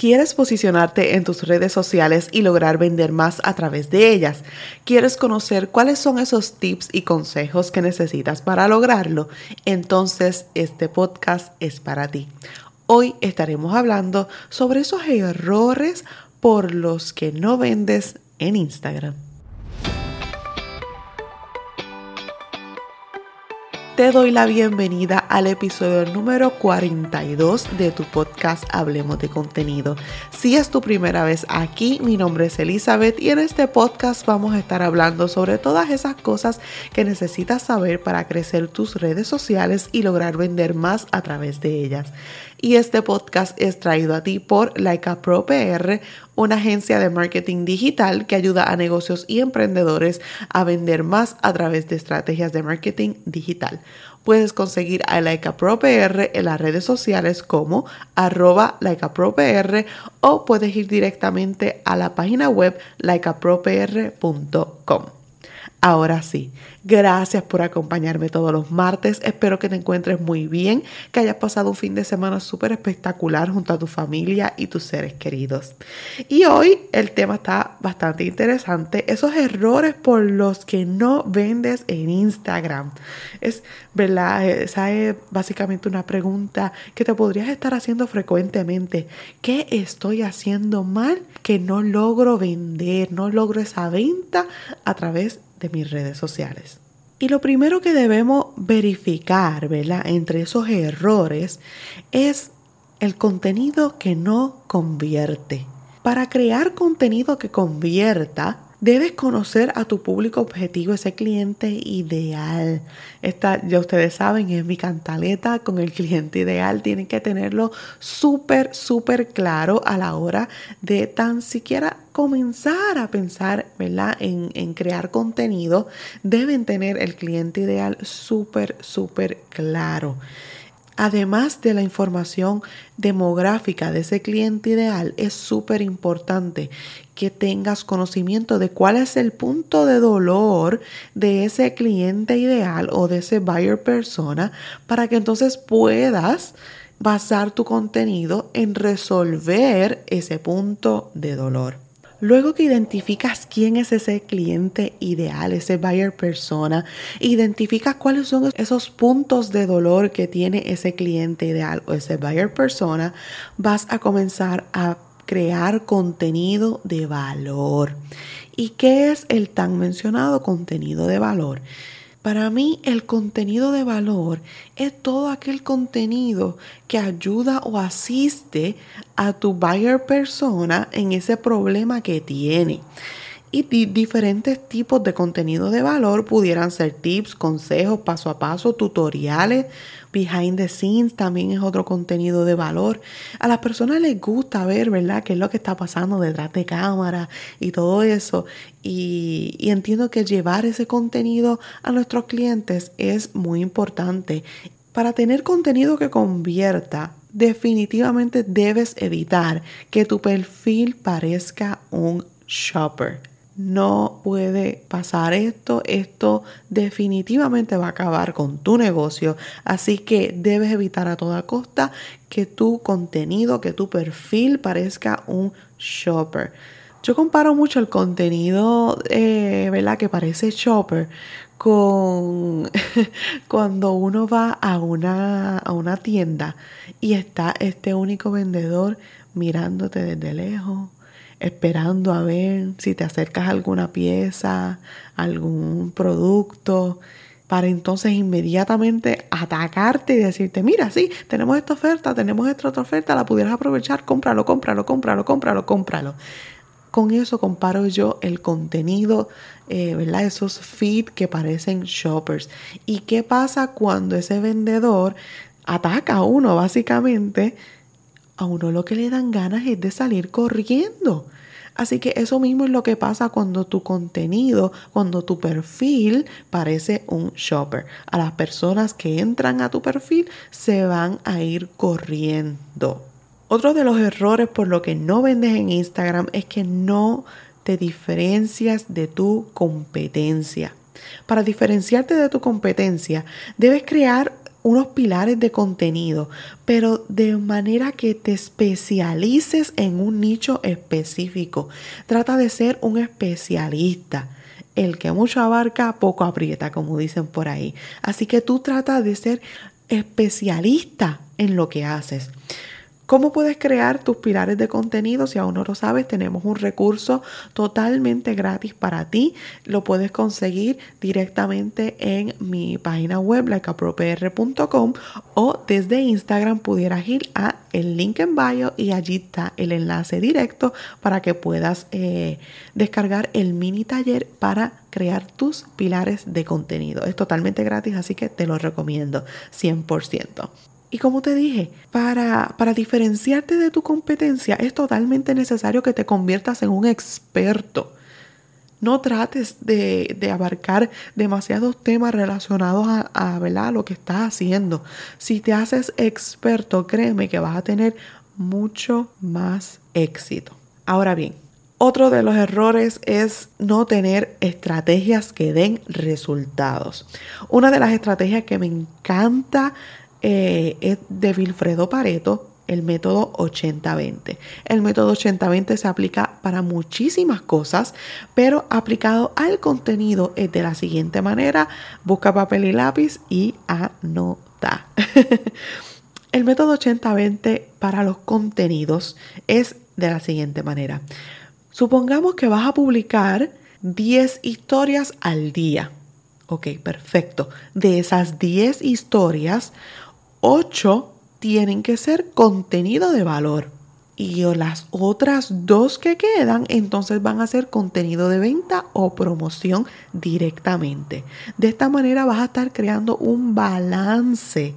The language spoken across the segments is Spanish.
¿Quieres posicionarte en tus redes sociales y lograr vender más a través de ellas? ¿Quieres conocer cuáles son esos tips y consejos que necesitas para lograrlo? Entonces este podcast es para ti. Hoy estaremos hablando sobre esos errores por los que no vendes en Instagram. Te doy la bienvenida al episodio número 42 de tu podcast Hablemos de contenido. Si es tu primera vez aquí, mi nombre es Elizabeth y en este podcast vamos a estar hablando sobre todas esas cosas que necesitas saber para crecer tus redes sociales y lograr vender más a través de ellas y este podcast es traído a ti por Laika Pro PR, una agencia de marketing digital que ayuda a negocios y emprendedores a vender más a través de estrategias de marketing digital. Puedes conseguir a Laika Pro PR en las redes sociales como arroba PR o puedes ir directamente a la página web laicapropr.com. Ahora sí, gracias por acompañarme todos los martes. Espero que te encuentres muy bien, que hayas pasado un fin de semana súper espectacular junto a tu familia y tus seres queridos. Y hoy el tema está bastante interesante, esos errores por los que no vendes en Instagram. Es, ¿verdad? Esa es básicamente una pregunta que te podrías estar haciendo frecuentemente. ¿Qué estoy haciendo mal que no logro vender, no logro esa venta a través de de mis redes sociales. Y lo primero que debemos verificar, ¿verdad? Entre esos errores es el contenido que no convierte. Para crear contenido que convierta, Debes conocer a tu público objetivo, ese cliente ideal. Esta, ya ustedes saben, es mi cantaleta con el cliente ideal. Tienen que tenerlo súper, súper claro a la hora de tan siquiera comenzar a pensar ¿verdad? En, en crear contenido. Deben tener el cliente ideal súper, súper claro. Además de la información demográfica de ese cliente ideal, es súper importante que tengas conocimiento de cuál es el punto de dolor de ese cliente ideal o de ese buyer persona para que entonces puedas basar tu contenido en resolver ese punto de dolor. Luego que identificas quién es ese cliente ideal, ese buyer persona, identificas cuáles son esos puntos de dolor que tiene ese cliente ideal o ese buyer persona, vas a comenzar a crear contenido de valor. ¿Y qué es el tan mencionado contenido de valor? Para mí el contenido de valor es todo aquel contenido que ayuda o asiste a tu buyer persona en ese problema que tiene. Y diferentes tipos de contenido de valor pudieran ser tips, consejos, paso a paso, tutoriales, behind the scenes también es otro contenido de valor. A las personas les gusta ver, ¿verdad?, qué es lo que está pasando detrás de cámara y todo eso. Y, y entiendo que llevar ese contenido a nuestros clientes es muy importante. Para tener contenido que convierta, definitivamente debes evitar que tu perfil parezca un shopper no puede pasar esto, esto definitivamente va a acabar con tu negocio, así que debes evitar a toda costa que tu contenido, que tu perfil parezca un shopper. Yo comparo mucho el contenido, eh, ¿verdad? Que parece shopper con cuando uno va a una, a una tienda y está este único vendedor mirándote desde lejos esperando a ver si te acercas a alguna pieza, algún producto, para entonces inmediatamente atacarte y decirte, mira, sí, tenemos esta oferta, tenemos esta otra oferta, la pudieras aprovechar, cómpralo, cómpralo, cómpralo, cómpralo, cómpralo. Con eso comparo yo el contenido, eh, ¿verdad? Esos feed que parecen shoppers. ¿Y qué pasa cuando ese vendedor ataca a uno, básicamente? a uno lo que le dan ganas es de salir corriendo. Así que eso mismo es lo que pasa cuando tu contenido, cuando tu perfil parece un shopper. A las personas que entran a tu perfil se van a ir corriendo. Otro de los errores por lo que no vendes en Instagram es que no te diferencias de tu competencia. Para diferenciarte de tu competencia, debes crear unos pilares de contenido, pero de manera que te especialices en un nicho específico. Trata de ser un especialista. El que mucho abarca, poco aprieta, como dicen por ahí. Así que tú trata de ser especialista en lo que haces. ¿Cómo puedes crear tus pilares de contenido? Si aún no lo sabes, tenemos un recurso totalmente gratis para ti. Lo puedes conseguir directamente en mi página web, likeapropr.com o desde Instagram pudieras ir a el link en bio y allí está el enlace directo para que puedas eh, descargar el mini taller para crear tus pilares de contenido. Es totalmente gratis, así que te lo recomiendo 100%. Y como te dije, para, para diferenciarte de tu competencia es totalmente necesario que te conviertas en un experto. No trates de, abarcar demasiados temas relacionados a, a, lo que estás haciendo. Si te haces experto, créeme que vas a tener mucho más éxito. Ahora bien, otro de los errores es no tener estrategias que den resultados. Una de las estrategias que me encanta eh, es de Wilfredo Pareto, el método 80-20. El método 80-20 se aplica para muchísimas cosas, pero aplicado al contenido es de la siguiente manera. Busca papel y lápiz y anota. el método 80-20 para los contenidos es de la siguiente manera. Supongamos que vas a publicar 10 historias al día. Ok, perfecto. De esas 10 historias, 8 tienen que ser contenido de valor. Y las otras dos que quedan, entonces van a ser contenido de venta o promoción directamente. De esta manera vas a estar creando un balance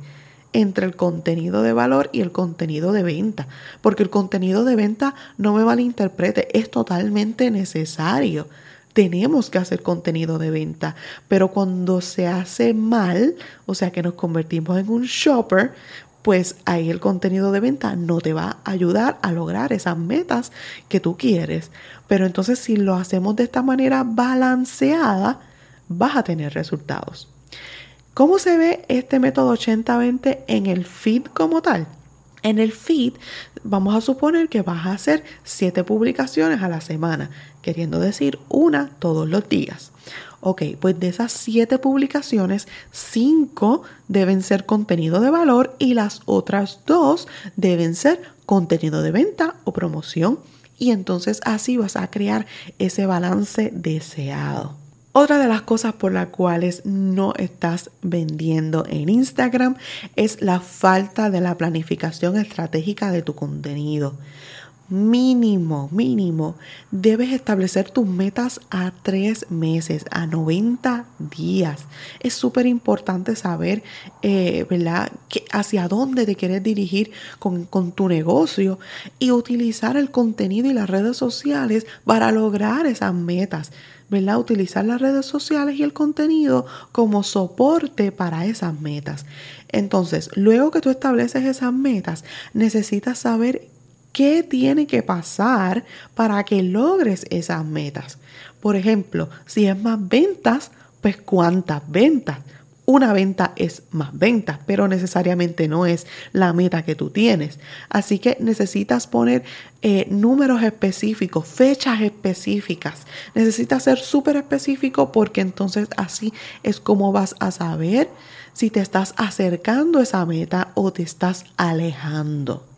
entre el contenido de valor y el contenido de venta. Porque el contenido de venta, no me malinterprete, es totalmente necesario tenemos que hacer contenido de venta, pero cuando se hace mal, o sea que nos convertimos en un shopper, pues ahí el contenido de venta no te va a ayudar a lograr esas metas que tú quieres. Pero entonces si lo hacemos de esta manera balanceada, vas a tener resultados. ¿Cómo se ve este método 80-20 en el feed como tal? En el feed vamos a suponer que vas a hacer siete publicaciones a la semana, queriendo decir una todos los días. Ok, pues de esas siete publicaciones, cinco deben ser contenido de valor y las otras dos deben ser contenido de venta o promoción. Y entonces así vas a crear ese balance deseado. Otra de las cosas por las cuales no estás vendiendo en Instagram es la falta de la planificación estratégica de tu contenido. Mínimo, mínimo, debes establecer tus metas a tres meses, a 90 días. Es súper importante saber, eh, ¿verdad?, hacia dónde te quieres dirigir con, con tu negocio y utilizar el contenido y las redes sociales para lograr esas metas. ¿verdad? Utilizar las redes sociales y el contenido como soporte para esas metas. Entonces, luego que tú estableces esas metas, necesitas saber qué tiene que pasar para que logres esas metas. Por ejemplo, si es más ventas, pues cuántas ventas. Una venta es más ventas, pero necesariamente no es la meta que tú tienes. Así que necesitas poner eh, números específicos, fechas específicas. Necesitas ser súper específico porque entonces así es como vas a saber si te estás acercando a esa meta o te estás alejando.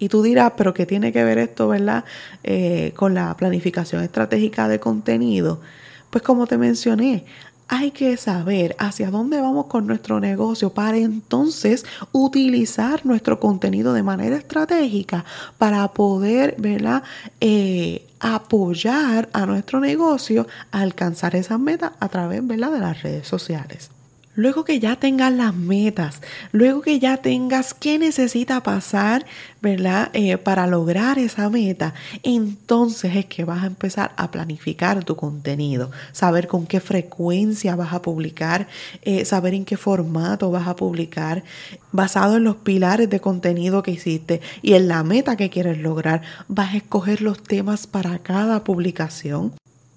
Y tú dirás, pero ¿qué tiene que ver esto, verdad, eh, con la planificación estratégica de contenido? Pues como te mencioné, hay que saber hacia dónde vamos con nuestro negocio para entonces utilizar nuestro contenido de manera estratégica para poder ¿verdad? Eh, apoyar a nuestro negocio a alcanzar esas metas a través ¿verdad? de las redes sociales. Luego que ya tengas las metas, luego que ya tengas qué necesita pasar, ¿verdad? Eh, para lograr esa meta, entonces es que vas a empezar a planificar tu contenido, saber con qué frecuencia vas a publicar, eh, saber en qué formato vas a publicar, basado en los pilares de contenido que hiciste y en la meta que quieres lograr, vas a escoger los temas para cada publicación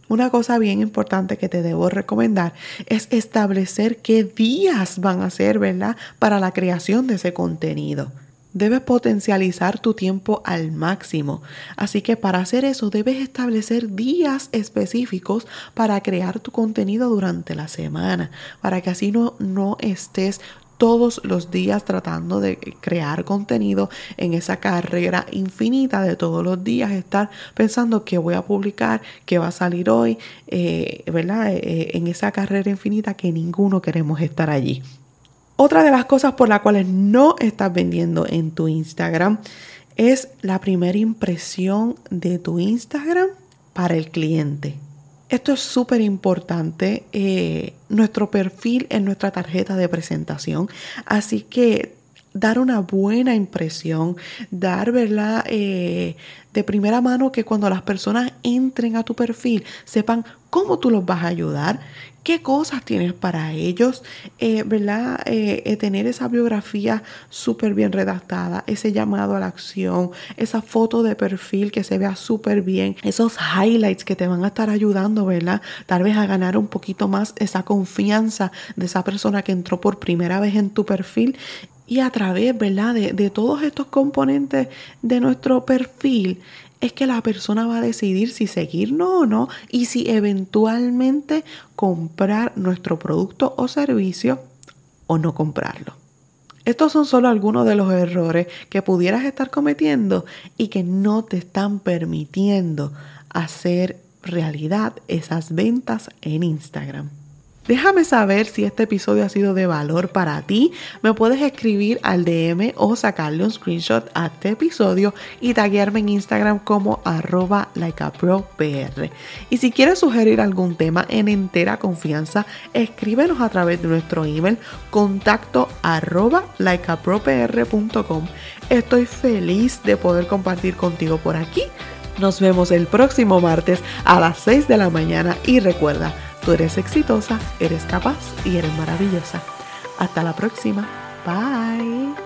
Una cosa bien importante que te debo recomendar es establecer qué días van a ser, ¿verdad? Para la creación de ese contenido. Debes potencializar tu tiempo al máximo. Así que para hacer eso debes establecer días específicos para crear tu contenido durante la semana, para que así no, no estés todos los días tratando de crear contenido en esa carrera infinita de todos los días, estar pensando que voy a publicar, que va a salir hoy, eh, ¿verdad? Eh, en esa carrera infinita que ninguno queremos estar allí. Otra de las cosas por las cuales no estás vendiendo en tu Instagram es la primera impresión de tu Instagram para el cliente. Esto es súper importante. Eh, nuestro perfil en nuestra tarjeta de presentación. Así que dar una buena impresión, dar, ¿verdad? Eh, de primera mano que cuando las personas entren a tu perfil sepan cómo tú los vas a ayudar, qué cosas tienes para ellos, eh, ¿verdad? Eh, tener esa biografía súper bien redactada, ese llamado a la acción, esa foto de perfil que se vea súper bien, esos highlights que te van a estar ayudando, ¿verdad? Tal vez a ganar un poquito más esa confianza de esa persona que entró por primera vez en tu perfil y a través, ¿verdad? De, de todos estos componentes de nuestro perfil es que la persona va a decidir si seguirnos o no y si eventualmente comprar nuestro producto o servicio o no comprarlo. Estos son solo algunos de los errores que pudieras estar cometiendo y que no te están permitiendo hacer realidad esas ventas en Instagram. Déjame saber si este episodio ha sido de valor para ti. Me puedes escribir al DM o sacarle un screenshot a este episodio y taguearme en Instagram como arroba likeapropr. Y si quieres sugerir algún tema en entera confianza, escríbenos a través de nuestro email contacto arroba likeapropr.com. Estoy feliz de poder compartir contigo por aquí. Nos vemos el próximo martes a las 6 de la mañana y recuerda, Tú eres exitosa, eres capaz y eres maravillosa. Hasta la próxima. Bye.